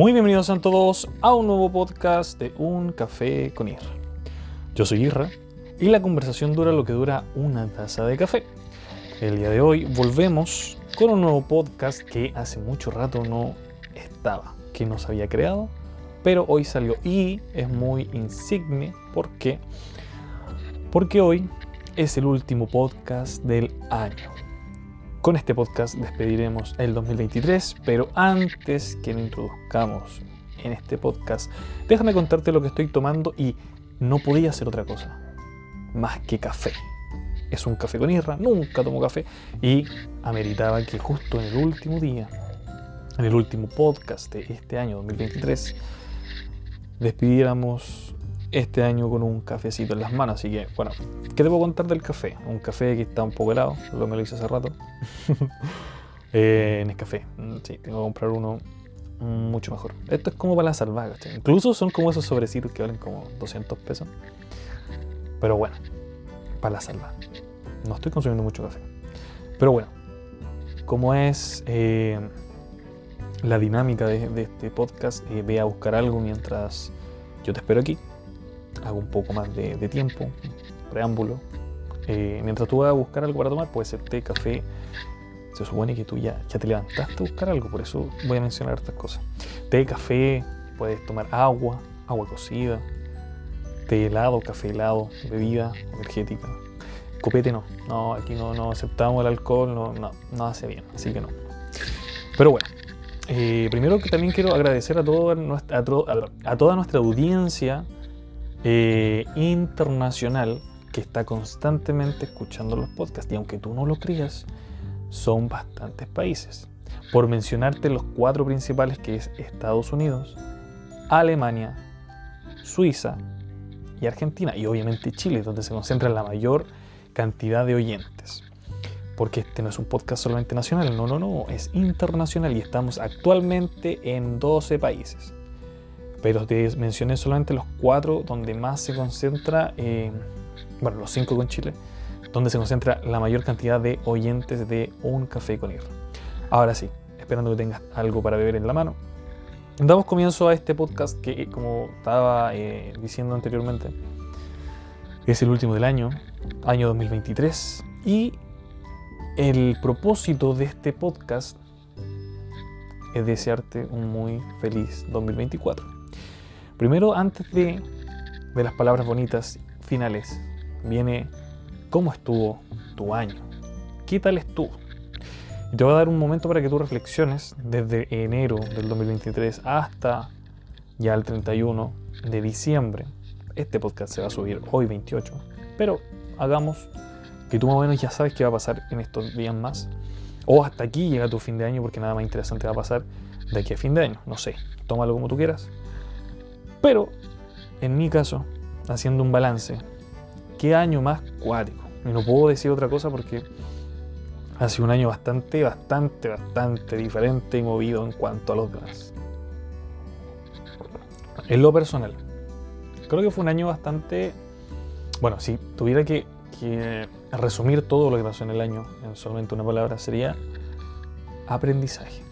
Muy bienvenidos a todos a un nuevo podcast de Un Café con Irra. Yo soy Irra y la conversación dura lo que dura una taza de café. El día de hoy volvemos con un nuevo podcast que hace mucho rato no estaba, que no se había creado, pero hoy salió y es muy insigne porque porque hoy es el último podcast del año. Con este podcast despediremos el 2023, pero antes que nos introduzcamos en este podcast, déjame contarte lo que estoy tomando y no podía hacer otra cosa más que café. Es un café con irra, nunca tomo café y ameritaba que justo en el último día, en el último podcast de este año 2023, despidiéramos este año con un cafecito en las manos. Así que, bueno, ¿qué puedo contar del café? Un café que está un poco helado, lo me lo hice hace rato. eh, en el café, mm, sí, tengo que comprar uno mucho mejor. Esto es como para la salvaje, incluso son como esos sobrecitos que valen como 200 pesos. Pero bueno, para la salva. No estoy consumiendo mucho café. Pero bueno, como es eh, la dinámica de, de este podcast, eh, ve a buscar algo mientras yo te espero aquí hago un poco más de, tiempo, preámbulo. Eh, mientras tú vas a buscar algo para tomar, puede ser té, café. Se supone que tú ya, ya te levantaste a buscar algo, por eso voy a mencionar estas cosas. Té, café, puedes tomar agua, agua cocida, té helado, café helado, bebida energética. Copete no, no, aquí no, no aceptamos el alcohol, no, no, no hace bien, así que no. Pero bueno, eh, primero que también quiero agradecer a, nuestra, a toda nuestra audiencia eh, internacional que está constantemente escuchando los podcasts. Y aunque tú no lo creas, son bastantes países. Por mencionarte los cuatro principales que es Estados Unidos, Alemania, Suiza y Argentina. Y obviamente Chile, donde se concentra la mayor cantidad de oyentes. Porque este no es un podcast solamente nacional, no, no, no, es internacional y estamos actualmente en 12 países pero te mencioné solamente los cuatro donde más se concentra, eh, bueno, los cinco con Chile, donde se concentra la mayor cantidad de oyentes de Un Café con Ir. Ahora sí, esperando que tengas algo para beber en la mano, damos comienzo a este podcast que, como estaba eh, diciendo anteriormente, es el último del año, año 2023, y el propósito de este podcast es desearte un muy feliz 2024. Primero, antes de, las palabras bonitas finales, viene cómo estuvo tu año. ¿Qué tal estuvo? Y te voy a dar un momento para que tú reflexiones desde enero del 2023 hasta ya el 31 de diciembre. Este podcast se va a subir hoy 28, pero hagamos que tú más o menos ya sabes qué va a pasar en estos días más. O hasta aquí llega tu fin de año porque nada más interesante va a pasar de aquí a fin de año. No sé, tómalo como tú quieras. Pero, en mi caso, haciendo un balance, ¿qué año más cuático? Y no puedo decir otra cosa porque ha sido un año bastante, bastante, bastante diferente y movido en cuanto a los demás. En lo personal, creo que fue un año bastante... Bueno, si tuviera que, que resumir todo lo que pasó en el año en solamente una palabra, sería aprendizaje.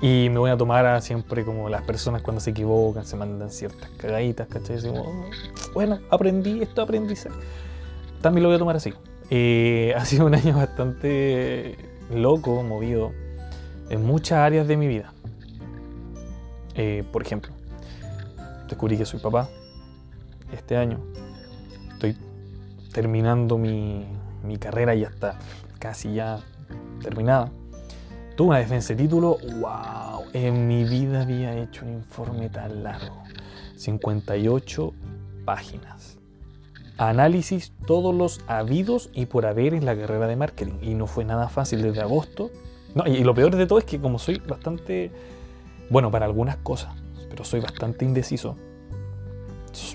Y me voy a tomar a siempre como las personas cuando se equivocan, se mandan ciertas cagaditas, ¿cachai? Oh, bueno, aprendí esto, aprendí. También lo voy a tomar así. Eh, ha sido un año bastante loco, movido en muchas áreas de mi vida. Eh, por ejemplo, descubrí que soy papá este año. Estoy terminando mi, mi carrera, ya está casi ya terminada. Una defensa de título, wow, en mi vida había hecho un informe tan largo, 58 páginas. Análisis todos los habidos y por haber en la carrera de marketing. Y no fue nada fácil desde agosto. No, y lo peor de todo es que como soy bastante, bueno, para algunas cosas, pero soy bastante indeciso,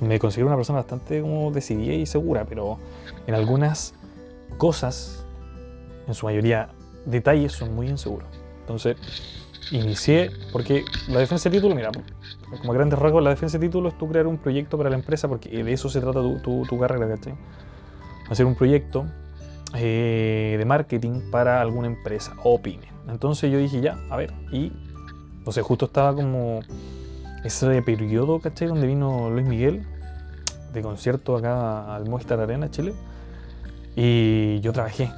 me considero una persona bastante como decidida y segura, pero en algunas cosas, en su mayoría detalles son muy inseguros. Entonces, inicié, porque la defensa de título, mira, como grandes rasgos, la defensa de título es tú crear un proyecto para la empresa, porque de eso se trata tu, tu, carrera, ¿cachai? Hacer un proyecto eh, de marketing para alguna empresa o pyme. Entonces yo dije, ya, a ver, y O sea, justo estaba como ese periodo, ¿cachai? Donde vino Luis Miguel de concierto acá al Movistar Arena, Chile. Y yo trabajé.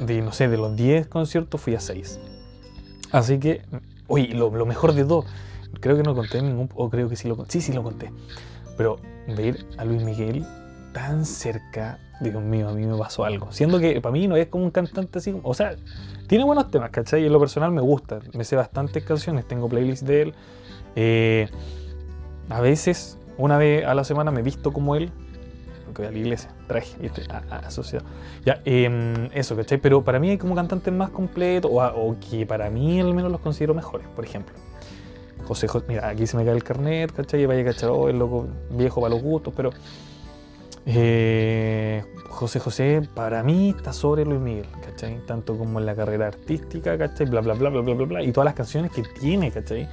De, no sé, de los 10 conciertos fui a 6. Así que, oye, lo, lo mejor de todo, creo que no conté ningún, o creo que sí lo conté, sí, sí lo conté. Pero ver a Luis Miguel tan cerca, Dios mío, a mí me pasó algo. Siendo que para mí no es como un cantante así, o sea, tiene buenos temas, ¿cachai? Y en lo personal me gusta, me sé bastantes canciones, tengo playlists de él. Eh, a veces, una vez a la semana me visto como él, porque voy a la iglesia, traje, ¿viste? asociado. Ya, eh, eso, ¿cachai? Pero para mí hay como cantantes más completos, o, o, que para mí al menos los considero mejores, por ejemplo. José José, mira, aquí se me cae el carnet, ¿cachai? Vaya cachar, oh, el loco viejo para los gustos, pero eh, José José para mí está sobre Luis Miguel, ¿cachai? Tanto como en la carrera artística, ¿cachai? Bla, bla, bla, bla, bla, bla, bla, y todas las canciones que tiene, ¿cachai?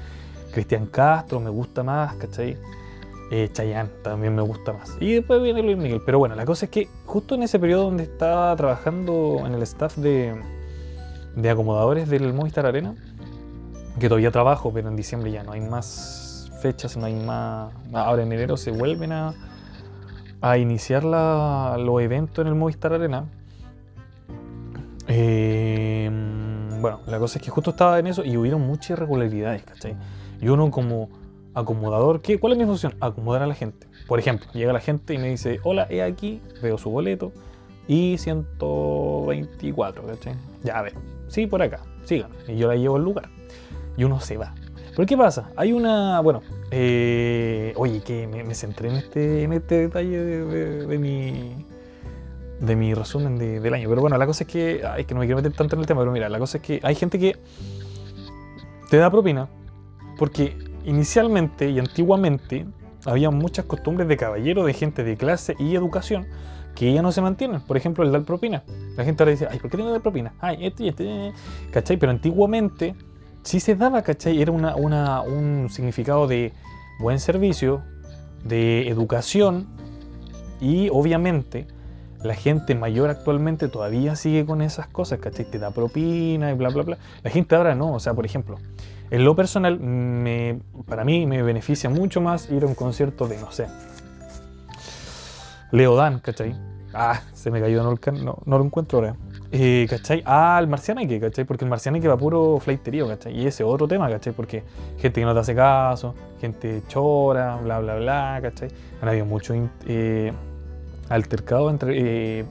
Cristian Castro me gusta más, ¿cachai? Eh, Chayanne también me gusta más. Y después viene Luis Miguel. Pero bueno, la cosa es que justo en ese periodo donde estaba trabajando en el staff de, de acomodadores del Movistar Arena, que todavía trabajo, pero en diciembre ya no hay más fechas, no hay más... Ahora en enero se vuelven a, a iniciar la, los eventos en el Movistar Arena. Eh, bueno, la cosa es que justo estaba en eso y hubieron muchas irregularidades, ¿cachai? Y uno como acomodador, ¿qué, ¿cuál es mi función? Acomodar a la gente. Por ejemplo, llega la gente y me dice, hola, he aquí, veo su boleto y 124, ¿cachai? Ya, a ver, sí, por acá, sigan. Y yo la llevo al lugar. Y uno se va. Pero ¿qué pasa? Hay una, bueno, eh, oye, que me, centré en este, en este detalle de, de, de mi de mi resumen de, del año. Pero bueno, la cosa es que, ay, que no me quiero meter tanto en el tema, pero mira, la cosa es que hay gente que te da propina porque inicialmente y antiguamente había muchas costumbres de caballero, de gente de clase y educación que ya no se mantienen. Por ejemplo, el dar propina. La gente ahora dice, ay, ¿por qué tengo que dar propina? Ay, este y este, ¿cachai? Pero antiguamente sí se daba, ¿cachai? Era una, un significado de buen servicio, de educación y obviamente la gente mayor actualmente todavía sigue con esas cosas, ¿cachai? Te da propina y bla, bla, bla. La gente ahora no, o sea, por ejemplo, en lo personal, me, para mí me beneficia mucho más ir a un concierto de, no sé, Leodan, ¿cachai? Ah, se me cayó, no, no, no lo encuentro ahora. Eh, ¿cachai? Ah, el marcianeque, ¿cachai? Porque el marcianeque va puro fleiterío, ¿cachai? Y ese otro tema, ¿cachai? Porque gente que no te hace caso, gente chora, bla, bla, bla, ¿cachai? Han habido mucho eh, altercado entre eh,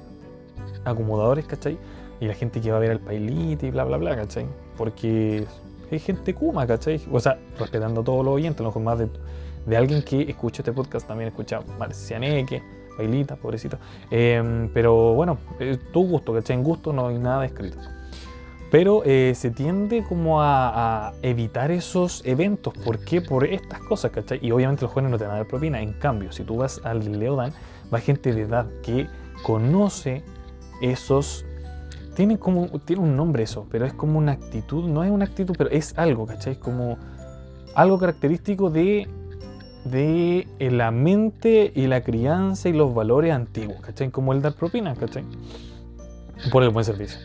acomodadores, ¿cachai? Y la gente que va a ver al pailite y bla, bla, bla, ¿cachai? Porque hay gente kuma, ¿cachai? O sea, respetando todo lo oyentes, a lo mejor más de, alguien que escucha este podcast también escucha marcianeque, bailita, pobrecito. Eh, pero bueno, es tu gusto, ¿cachai? En gusto no hay nada escrito. Pero eh, se tiende como a, a, evitar esos eventos. ¿Por qué? Por estas cosas, ¿cachai? Y obviamente los jóvenes no te van a dar propina. En cambio, si tú vas al Leodan, va gente de edad que conoce esos... Tiene, como, tiene un nombre eso, pero es como una actitud, no es una actitud, pero es algo, ¿cachai? Como algo característico de de la mente y la crianza y los valores antiguos, ¿cachai? Como el dar propina, ¿cachai? Por el buen servicio.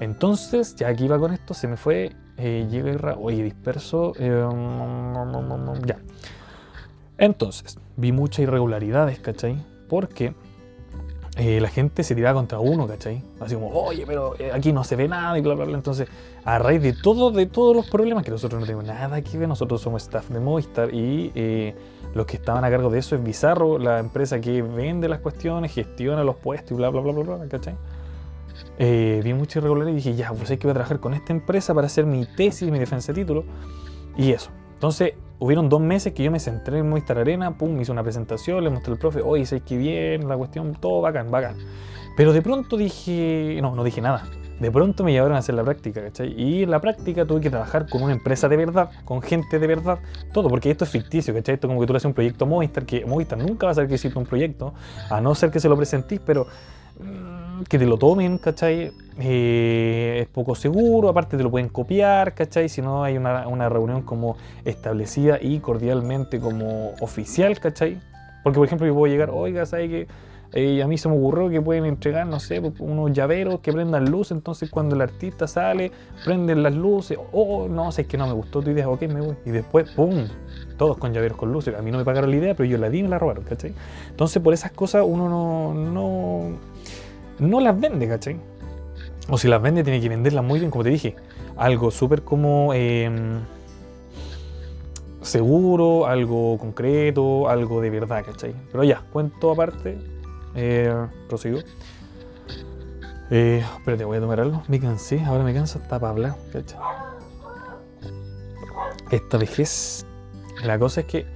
Entonces, ya aquí va con esto, se me fue, eh, llega, oye, disperso, eh, ya. Entonces, vi muchas irregularidades, ¿cachai? Porque eh, la gente se tiraba contra uno, ¿cachai? Así como, oye, pero eh, aquí no se ve nada y bla, bla, bla. Entonces, a raíz de todo, de todos los problemas, que nosotros no tenemos nada que ver, nosotros somos staff de Movistar y eh, los que estaban a cargo de eso es Bizarro, la empresa que vende las cuestiones, gestiona los puestos y bla, bla, bla, bla, bla, ¿cachai? Eh, vi mucha irregularidad y dije, ya, pues hay que voy a trabajar con esta empresa para hacer mi tesis, mi defensa de título y eso. Entonces, hubieron dos meses que yo me centré en Movistar Arena, pum, hice una presentación, le mostré al profe, oye, sé que bien, la cuestión, todo bacán, bacán. Pero de pronto dije, no, no dije nada. De pronto me llevaron a hacer la práctica, ¿cachai? Y en la práctica tuve que trabajar con una empresa de verdad, con gente de verdad, todo, porque esto es ficticio, ¿cachai? Esto como que tú le haces un proyecto Movistar, que Movistar nunca va a saber que hiciste un proyecto, a no ser que se lo presentís, pero que te lo tomen, ¿cachai? Eh, es poco seguro, aparte te lo pueden copiar, ¿cachai? Si no hay una, una, reunión como establecida y cordialmente como oficial, ¿cachai? Porque, por ejemplo, yo puedo llegar, oiga, ¿sabes que eh, a mí se me ocurrió que pueden entregar, no sé, unos llaveros que prendan luz, entonces cuando el artista sale, prenden las luces, oh, no, sé, es que no me gustó tu idea, ok, me voy. Y después, ¡pum! Todos con llaveros con luces. A mí no me pagaron la idea, pero yo la di y me la robaron, ¿cachai? Entonces por esas cosas uno no, no, no las vende, ¿cachai? O si las vende tiene que venderlas muy bien, como te dije. Algo súper como... Em, seguro, algo concreto, algo de verdad, ¿cachai? Pero ya, cuento aparte, eh, prosigo. Eh, espérate, voy a tomar algo. Me cansé, ahora me canso hasta para hablar, ¿cachai? Esta vejez. La cosa es que,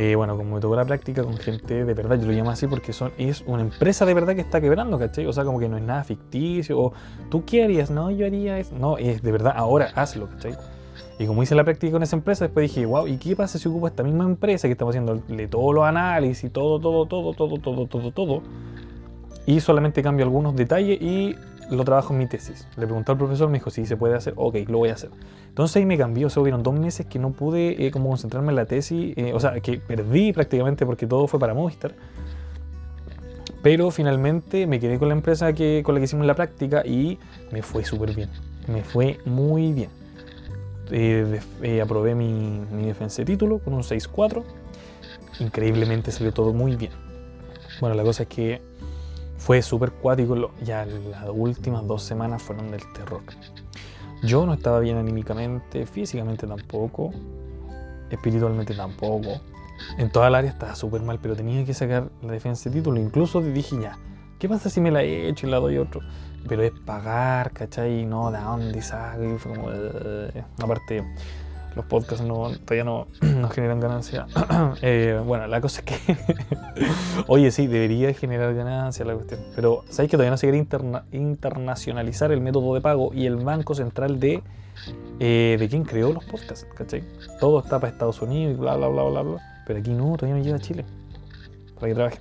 eh, bueno, como me tocó la práctica con gente de verdad, yo lo llamo así porque son, es una empresa de verdad que está quebrando, ¿cachai? O sea, como que no es nada ficticio, o tú qué harías, no, yo haría eso. No, es de verdad, ahora hazlo, ¿cachai? Y como hice la práctica con esa empresa, después dije, wow, ¿y qué pasa si ocupo esta misma empresa que estamos haciéndole todos los análisis, todo, todo, todo, todo, todo, todo, todo, y solamente cambio algunos detalles y lo trabajo en mi tesis? Le pregunté al profesor, me dijo, sí, se puede hacer, ok, lo voy a hacer. Entonces ahí me cambió, o sea, hubieron dos meses que no pude eh, como concentrarme en la tesis, eh, o sea, que perdí prácticamente porque todo fue para Movistar. Pero finalmente me quedé con la empresa que, con la que hicimos la práctica y me fue súper bien. Me fue muy bien. Eh, eh, aprobé mi, defensa de título con un 6-4. Increíblemente salió todo muy bien. Bueno, la cosa es que fue súper cuático. Ya las últimas dos semanas fueron del terror. Yo no estaba bien anímicamente, físicamente tampoco, espiritualmente tampoco. En toda el área estaba súper mal, pero tenía que sacar la defensa de título. Incluso dije ya, ¿qué pasa si me la he hecho y la doy otro? pero es pagar, ¿cachai? No, ¿de dónde sale? Fue como, eh, aparte, los podcasts no, todavía no, no generan ganancia. Eh, bueno, la cosa es que, oye, sí, debería generar ganancia la cuestión, pero ¿sabéis que todavía no se quiere internacionalizar el método de pago y el Banco Central de, eh, de quién creó los podcasts, ¿cachai? Todo está para Estados Unidos y bla, bla, bla, bla, bla, pero aquí no, todavía no llega a Chile, para que trabaje.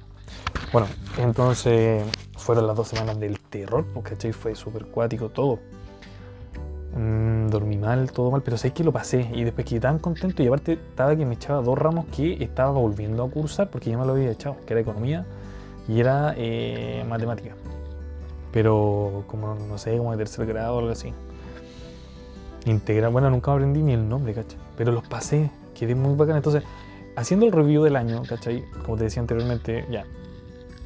Bueno, entonces fueron las dos semanas del terror, porque fue súper cuático todo. Mm, dormí mal, todo mal, pero sé que lo pasé y después quedé tan contento y aparte estaba que me echaba dos ramos que estaba volviendo a cursar porque ya me lo había echado, que era economía y era eh, matemática. Pero como no sé, como de tercer grado o algo así. Integral, bueno, nunca aprendí ni el nombre, ¿cachai? Pero los pasé, quedé muy bacán. Entonces, haciendo el review del año, ¿cachai? Como te decía anteriormente, ya,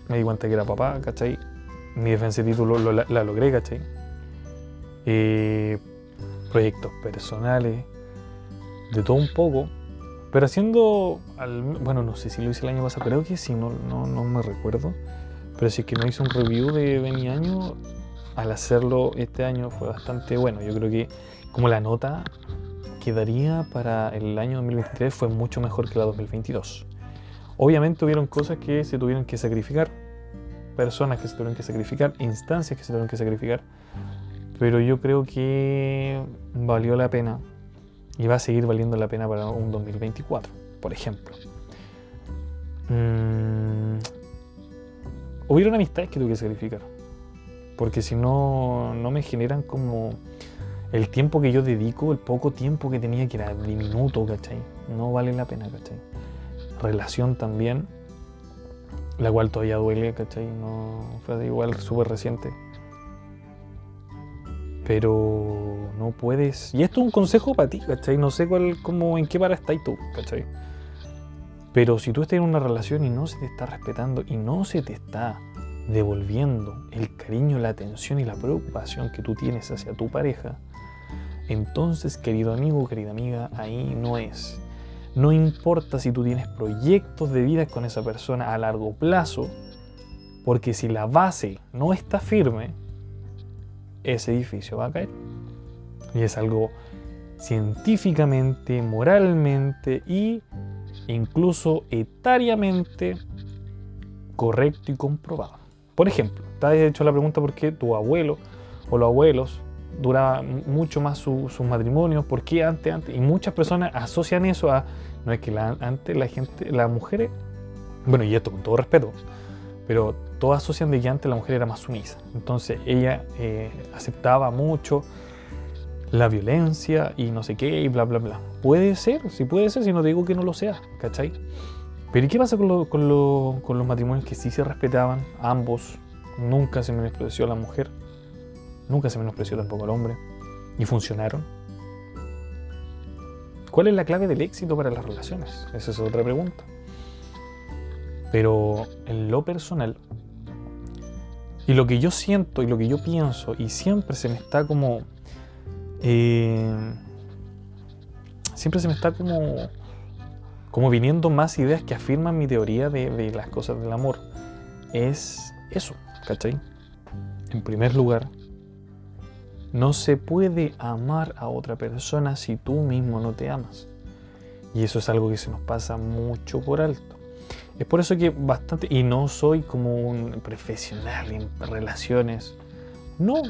me di cuenta que era papá, ¿cachai? Mi defensa de título la, logré, ¿cachai? Eh, proyectos personales, de todo un poco, pero haciendo, bueno, no sé si lo hice el año pasado, creo que sí, no, no, no me recuerdo, pero sí que no hice un review de, de mi año, al hacerlo este año fue bastante bueno. Yo creo que como la nota que daría para el año 2023 fue mucho mejor que la 2022. Obviamente hubieron cosas que se tuvieron que sacrificar, personas que se tuvieron que sacrificar, instancias que se tuvieron que sacrificar, pero yo creo que valió la pena y va a seguir valiendo la pena para un 2024, por ejemplo. Mm, hubieron amistades que tuve que sacrificar, porque si no, no me generan como el tiempo que yo dedico, el poco tiempo que tenía que era diminuto, ¿cachai? No vale la pena, ¿cachai? relación también, la cual todavía duele, ¿cachai? No fue igual súper reciente. Pero no puedes. Y esto es un consejo para ti, ¿cachai? No sé cuál, cómo, en qué para estáis tú, ¿cachai? Pero si tú estás en una relación y no se te está respetando y no se te está devolviendo el cariño, la atención y la preocupación que tú tienes hacia tu pareja, entonces, querido amigo, querida amiga, ahí no es. No importa si tú tienes proyectos de vida con esa persona a largo plazo, porque si la base no está firme, ese edificio va a caer. Y es algo científicamente, moralmente e incluso etariamente correcto y comprobado. Por ejemplo, te has hecho la pregunta por qué tu abuelo o los abuelos duraba mucho más sus matrimonios, ¿por qué antes, antes? Y muchas personas asocian eso a, no es que antes la gente, las mujeres, bueno, y esto con todo respeto, pero todas asocian de que antes la mujer era más sumisa. Entonces ella eh, aceptaba mucho la violencia y no sé qué y bla, bla, bla. Puede ser, sí puede ser, si no digo que no lo sea, ¿cachai? Pero ¿y qué pasa con, lo- con lo- con los matrimonios que sí se respetaban? Ambos, nunca se menospreció a la mujer, nunca se menospreció tampoco al hombre, y funcionaron. ¿Cuál es la clave del éxito para las relaciones? Esa es otra pregunta. Pero en lo personal, y lo que yo siento y lo que yo pienso, y siempre se me está como... eh, siempre se me está como como viniendo más ideas que afirman mi teoría de, de las cosas del amor. Es eso, ¿cachai? En primer lugar, no se puede amar a otra persona si tú mismo no te amas. Y eso es algo que se nos pasa mucho por alto. Es por eso que bastante, y no soy como un profesional en relaciones, no,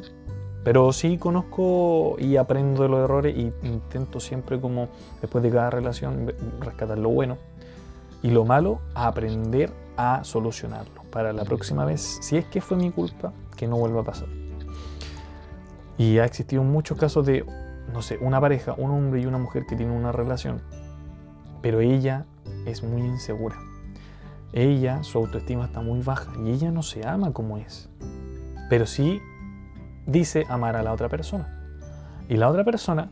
pero sí conozco y aprendo de los errores y intento siempre como después de cada relación rescatar lo bueno y lo malo, aprender a solucionarlo para la próxima vez, si es que fue mi culpa, que no vuelva a pasar. Y ha existido muchos casos de, no sé, una pareja, un hombre y una mujer que tienen una relación, pero ella es muy insegura. Ella, su autoestima está muy baja y ella no se ama como es. Pero sí dice amar a la otra persona. Y la otra persona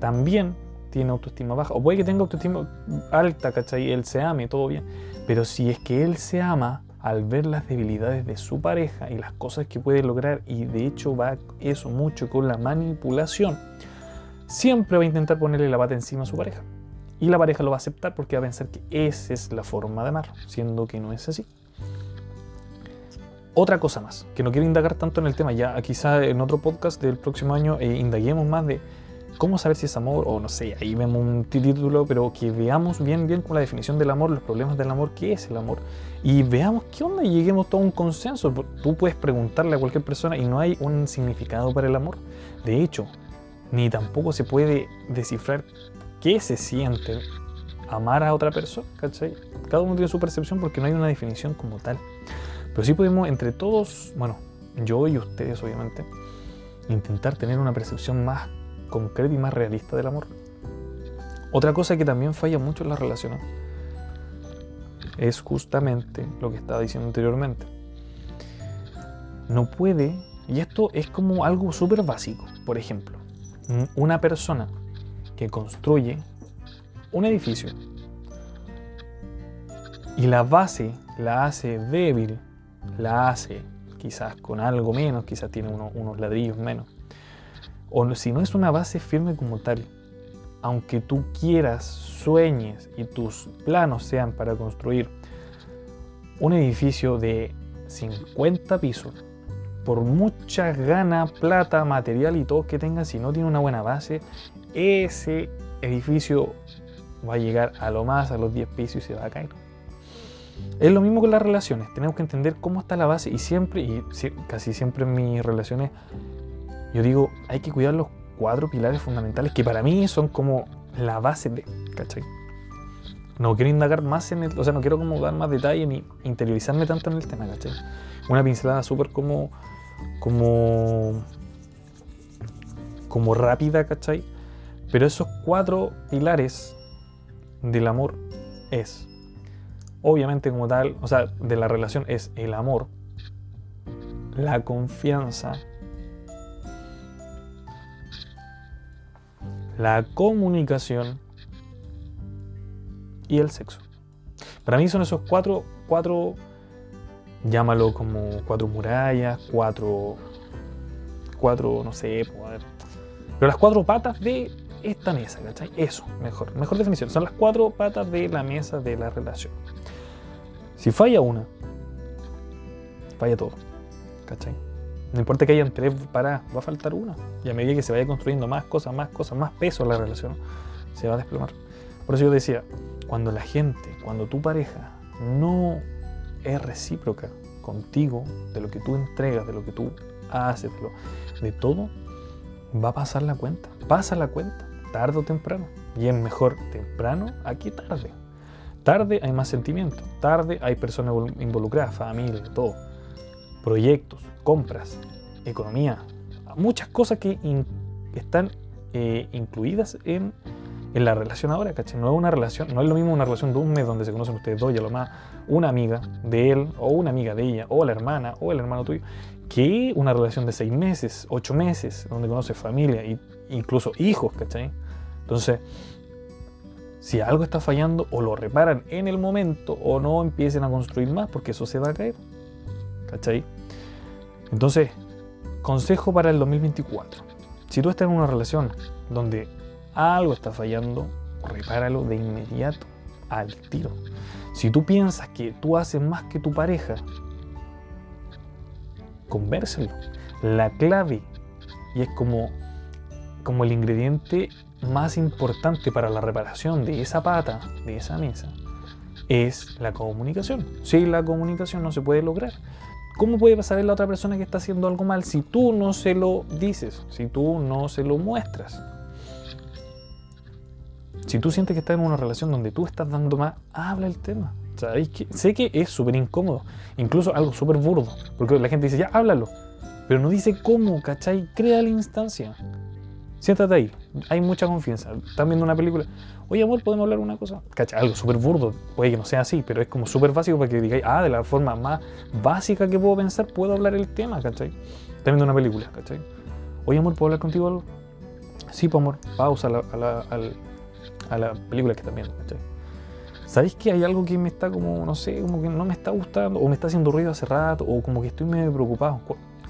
también tiene autoestima baja. O puede que tenga autoestima alta, ¿cachai? Él se ame, todo bien. Pero si es que él se ama al ver las debilidades de su pareja y las cosas que puede lograr, y de hecho va eso mucho con la manipulación, siempre va a intentar ponerle la pata encima a su pareja. Y la pareja lo va a aceptar porque va a pensar que esa es la forma de amar, siendo que no es así. Otra cosa más, que no quiero indagar tanto en el tema, ya quizá en otro podcast del próximo año eh, indaguemos más de cómo saber si es amor, o no sé, ahí vemos un título, pero que veamos bien, bien con la definición del amor, los problemas del amor, qué es el amor, y veamos qué onda y lleguemos a un consenso. Tú puedes preguntarle a cualquier persona y no hay un significado para el amor. De hecho, ni tampoco se puede descifrar qué se siente amar a otra persona, ¿cachai? Cada uno tiene su percepción porque no hay una definición como tal. Pero sí podemos entre todos, bueno, yo y ustedes obviamente, intentar tener una percepción más concreta y más realista del amor. Otra cosa que también falla mucho en las relaciones es justamente lo que estaba diciendo anteriormente. No puede, y esto es como algo súper básico, por ejemplo, un- una persona que construye un edificio y la base la hace débil, la hace quizás con algo menos, quizás tiene uno- unos ladrillos menos, o si no es una base firme como tal, aunque tú quieras, sueñes y tus planos sean para construir un edificio de 50 pisos, por mucha gana, plata, material y todo que tengas, si no tiene una buena base, ese edificio va a llegar a lo más, a los 10 pisos y se va a caer. Es lo mismo con las relaciones, tenemos que entender cómo está la base y siempre, y si- casi siempre en mis relaciones, yo digo, hay que cuidar los cuatro pilares fundamentales que para mí son como la base de, ¿cachai? No quiero indagar más en el, o sea, no quiero como dar más detalle ni interiorizarme tanto en el tema, ¿cachai? Una pincelada súper como, como, como rápida, ¿cachai? Pero esos cuatro pilares del amor es, obviamente como tal, o sea, de la relación es el amor, la confianza, la comunicación y el sexo. Para mí son esos cuatro, cuatro, llámalo como cuatro murallas, cuatro, cuatro, no sé, pues, pero las cuatro patas de esta mesa, ¿cachai? Eso, mejor, mejor definición. Son las cuatro patas de la mesa de la relación. Si falla una, falla todo, ¿cachai? No importa que hayan tres para, va a faltar una. Y a medida que se vaya construyendo más cosas, más cosas, más peso la relación, se va a desplomar. Por eso yo decía, cuando la gente, cuando tu pareja no es recíproca contigo, de lo que tú entregas, de lo que tú haces, de, lo- de todo, va a pasar la cuenta. Pasa la cuenta, tarde o temprano. Y es mejor temprano a que tarde. Tarde hay más sentimientos, tarde hay personas invol- involucradas, familia, todo. Proyectos, compras, economía, muchas cosas que están eh, incluidas en en la relación ahora, ¿cachai? No es una relación, no es lo mismo una relación de un mes donde se conocen ustedes dos y a lo más una amiga de él o una amiga de ella o la hermana o el hermano tuyo, que una relación de seis meses, ocho meses, donde conoces familia e incluso hijos, ¿cachai? Entonces, si algo está fallando, o lo reparan en el momento o no empiecen a construir más porque eso se va a caer, ¿cachai? Entonces, consejo para el 2024. Si tú estás en una relación donde algo está fallando, repáralo de inmediato, al tiro. Si tú piensas que tú haces más que tu pareja, convérselo. La clave, y es como, como el ingrediente más importante para la reparación de esa pata, de esa mesa, es la comunicación. Si la comunicación no se puede lograr, ¿Cómo puede saber la otra persona que está haciendo algo mal si tú no se lo dices, si tú no se lo muestras? Si tú sientes que estás en una relación donde tú estás dando más, habla el tema. Que, sé que es súper incómodo, incluso algo súper burdo, porque la gente dice, ya, háblalo, pero no dice cómo, ¿cachai? Crea la instancia. Siéntate ahí, hay mucha confianza. Están viendo una película, oye amor, ¿podemos hablar una cosa? ¿Cachai? Algo súper burdo, puede que no sea así, pero es como súper básico para que digáis, ah, de la forma más básica que puedo pensar, puedo hablar el tema, ¿cachai? Están viendo una película, ¿cachai? Oye amor, ¿puedo hablar contigo algo? Sí, pues amor, pausa a la película que están viendo, ¿cachai? ¿Sabéis que hay algo que me está como, no sé, como que no me está gustando, o me está haciendo ruido hace rato, o como que estoy medio preocupado?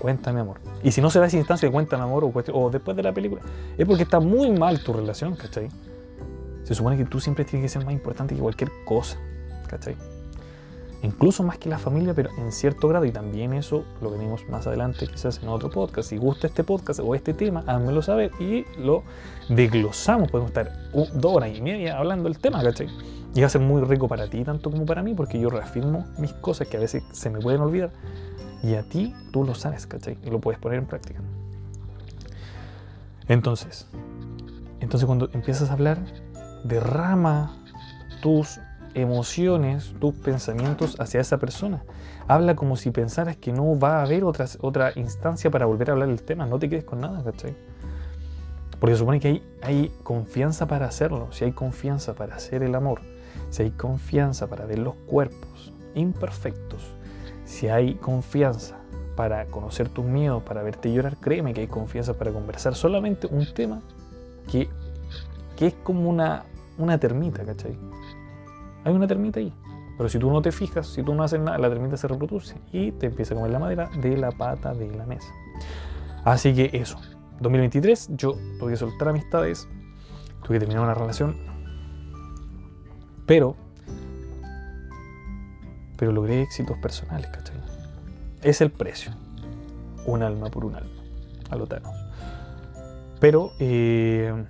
Cuéntame, amor. Y si no se da esa instancia de cuéntame, amor, o, o después de la película, es porque está muy mal tu relación, ¿cachai? Se supone que tú siempre tienes que ser más importante que cualquier cosa, ¿cachai? Incluso más que la familia, pero en cierto grado, y también eso lo venimos más adelante, quizás en otro podcast. Si gusta este podcast o este tema, házmelo saber y lo desglosamos. Podemos estar dos horas y media hablando del tema, ¿cachai? Y va a ser muy rico para ti, tanto como para mí, porque yo reafirmo mis cosas que a veces se me pueden olvidar. Y a ti, tú lo sabes, ¿cachai? Y lo puedes poner en práctica. Entonces, entonces cuando empiezas a hablar, derrama tus emociones, tus pensamientos hacia esa persona. Habla como si pensaras que no va a haber otra, otra instancia para volver a hablar del tema. No te quedes con nada, ¿cachai? Porque supone que hay, hay confianza para hacerlo. Si hay confianza para hacer el amor, si hay confianza para ver los cuerpos imperfectos, si hay confianza para conocer tus miedos, para verte llorar, créeme que hay confianza para conversar solamente un tema que, que es como una, una termita, ¿cachai? Hay una termita ahí. Pero si tú no te fijas, si tú no haces nada, la termita se reproduce y te empieza a comer la madera de la pata de la mesa. Así que eso. 2023 yo tuve que soltar amistades, tuve que terminar una relación, pero pero logré éxitos personales, ¿cachai? Es el precio. Un alma por un alma, a lo Pero, eh,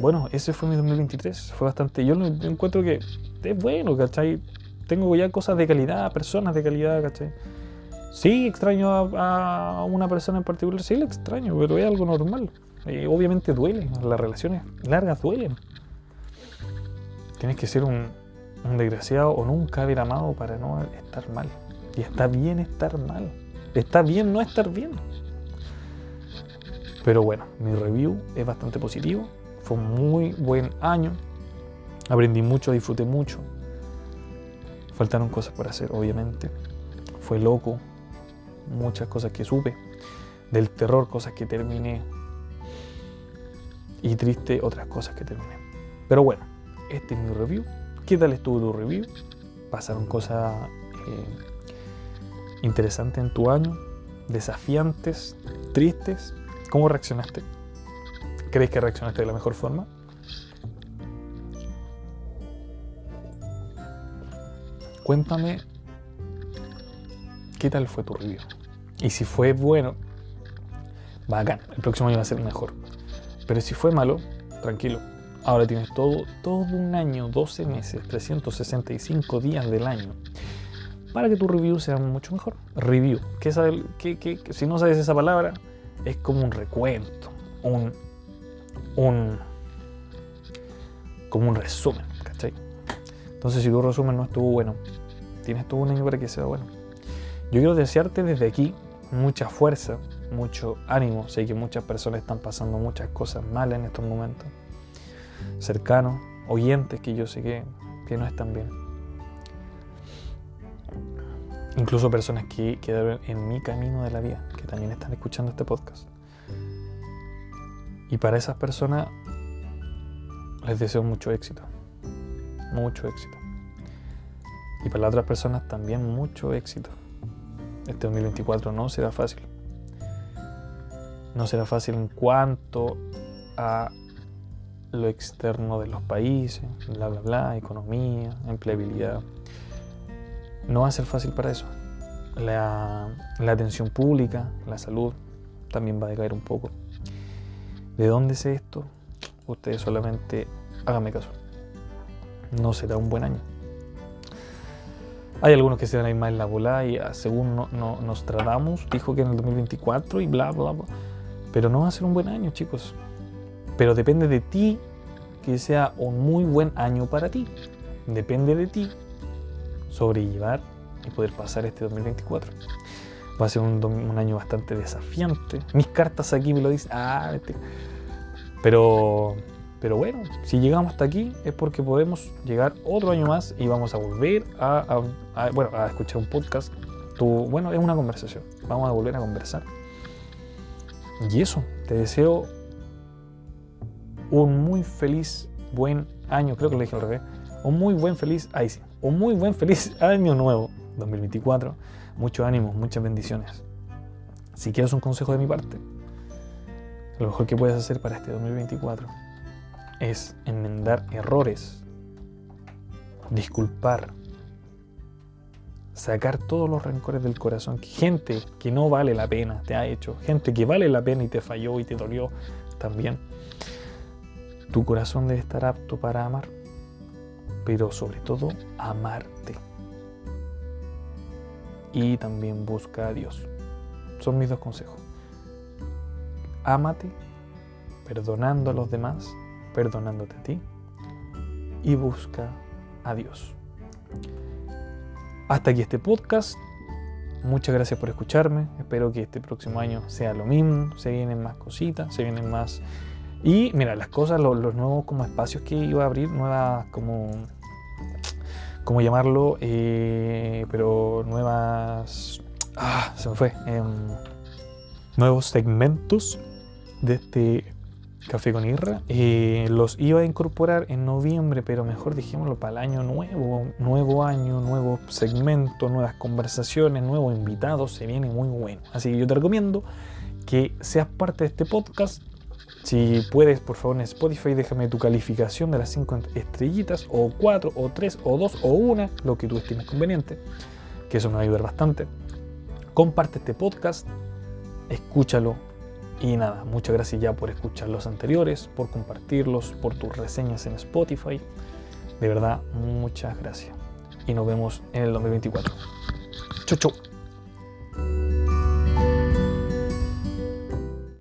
bueno, ese fue mi 2023. Fue bastante. Yo encuentro que es bueno, ¿cachai? Tengo ya cosas de calidad, personas de calidad, ¿cachai? Sí, extraño a, una persona en particular, sí, lo extraño, pero es algo normal. Eh, obviamente duele, las relaciones largas duelen. Tienes que ser un, un desgraciado o nunca haber amado para no estar mal. Y está bien estar mal. Está bien no estar bien. Pero bueno, mi review es bastante positivo. Fue un muy buen año. Aprendí mucho, disfruté mucho. Faltaron cosas por hacer, obviamente. Fue loco. Muchas cosas que supe. Del terror, cosas que terminé. Y triste, otras cosas que terminé. Pero bueno, este es mi review. ¿Qué tal estuvo tu review? ¿Pasaron cosas eh, interesantes en tu año? ¿Desafiantes? ¿Tristes? ¿Cómo reaccionaste? ¿Crees que reaccionaste de la mejor forma? Cuéntame qué tal fue tu review. Y si fue bueno, bacán, el próximo año va a ser mejor. Pero si fue malo, tranquilo, Ahora tienes todo, todo un año, 12 meses, 365 días del año para que tu review sea mucho mejor. Review, que, si no sabes esa palabra, es como un recuento, un, un, como un resumen, ¿cachai? Entonces, si tu resumen no estuvo bueno, tienes todo un año para que sea bueno. Yo quiero desearte desde aquí mucha fuerza, mucho ánimo. Sé que muchas personas están pasando muchas cosas malas en estos momentos cercanos, oyentes que yo sé que, que no están bien. Incluso personas que quedaron en mi camino de la vida, que también están escuchando este podcast. Y para esas personas les deseo mucho éxito. Mucho éxito. Y para las otras personas también mucho éxito. Este 2024 no será fácil. No será fácil en cuanto a lo externo de los países, bla, bla, bla, economía, empleabilidad. No va a ser fácil para eso. La, la atención pública, la salud, también va a decaer un poco. ¿De dónde sé esto? Ustedes solamente háganme caso. No será un buen año. Hay algunos que se van a ir más en la bola y ah, según no, no, dijo que en el 2024 y bla, bla, bla. Pero no va a ser un buen año, chicos. Pero depende de ti que sea un muy buen año para ti. Depende de ti sobrellevar y poder pasar este 2024. Va a ser un, año bastante desafiante. Mis cartas aquí me lo dicen. Ah, este. Pero, pero bueno, si llegamos hasta aquí es porque podemos llegar otro año más y vamos a volver a, bueno, a escuchar un podcast. Tu, bueno, es una conversación. Vamos a volver a conversar. Y eso, te deseo un muy feliz, buen año. Creo que lo dije al revés. Un muy buen, feliz, ahí un muy buen, feliz año nuevo, 2024. Mucho ánimo, muchas bendiciones. Si quieres un consejo de mi parte, lo mejor que puedes hacer para este 2024 es enmendar errores, disculpar, sacar todos los rencores del corazón. Gente que no vale la pena te ha hecho, gente que vale la pena y te falló y te dolió también. Tu corazón debe estar apto para amar, pero sobre todo amarte. Y también busca a Dios. Son mis dos consejos. Ámate, perdonando a los demás, perdonándote a ti, y busca a Dios. Hasta aquí este podcast. Muchas gracias por escucharme. Espero que este próximo año sea lo mismo. Se vienen más cositas, se vienen más. Y mira, las cosas, los, nuevos como espacios que iba a abrir, nuevas como. ¿Cómo llamarlo? Eh, pero nuevas. Ah, se me fue. Em, nuevos segmentos de este Café con Irra. Eh, los iba a incorporar en noviembre, pero mejor dijémoslo para el año nuevo. Nuevo año, nuevo segmento, nuevas conversaciones, nuevos invitados. Se viene muy bueno. Así que yo te recomiendo que seas parte de este podcast. Si puedes, por favor, en Spotify, déjame tu calificación de las 5 estrellitas, o 4, o 3, o 2, o 1, lo que tú estimes conveniente, que eso me va a ayudar bastante. Comparte este podcast, escúchalo, y nada, muchas gracias ya por escuchar los anteriores, por compartirlos, por tus reseñas en Spotify. De verdad, muchas gracias. Y nos vemos en el 2024. Chau, chau.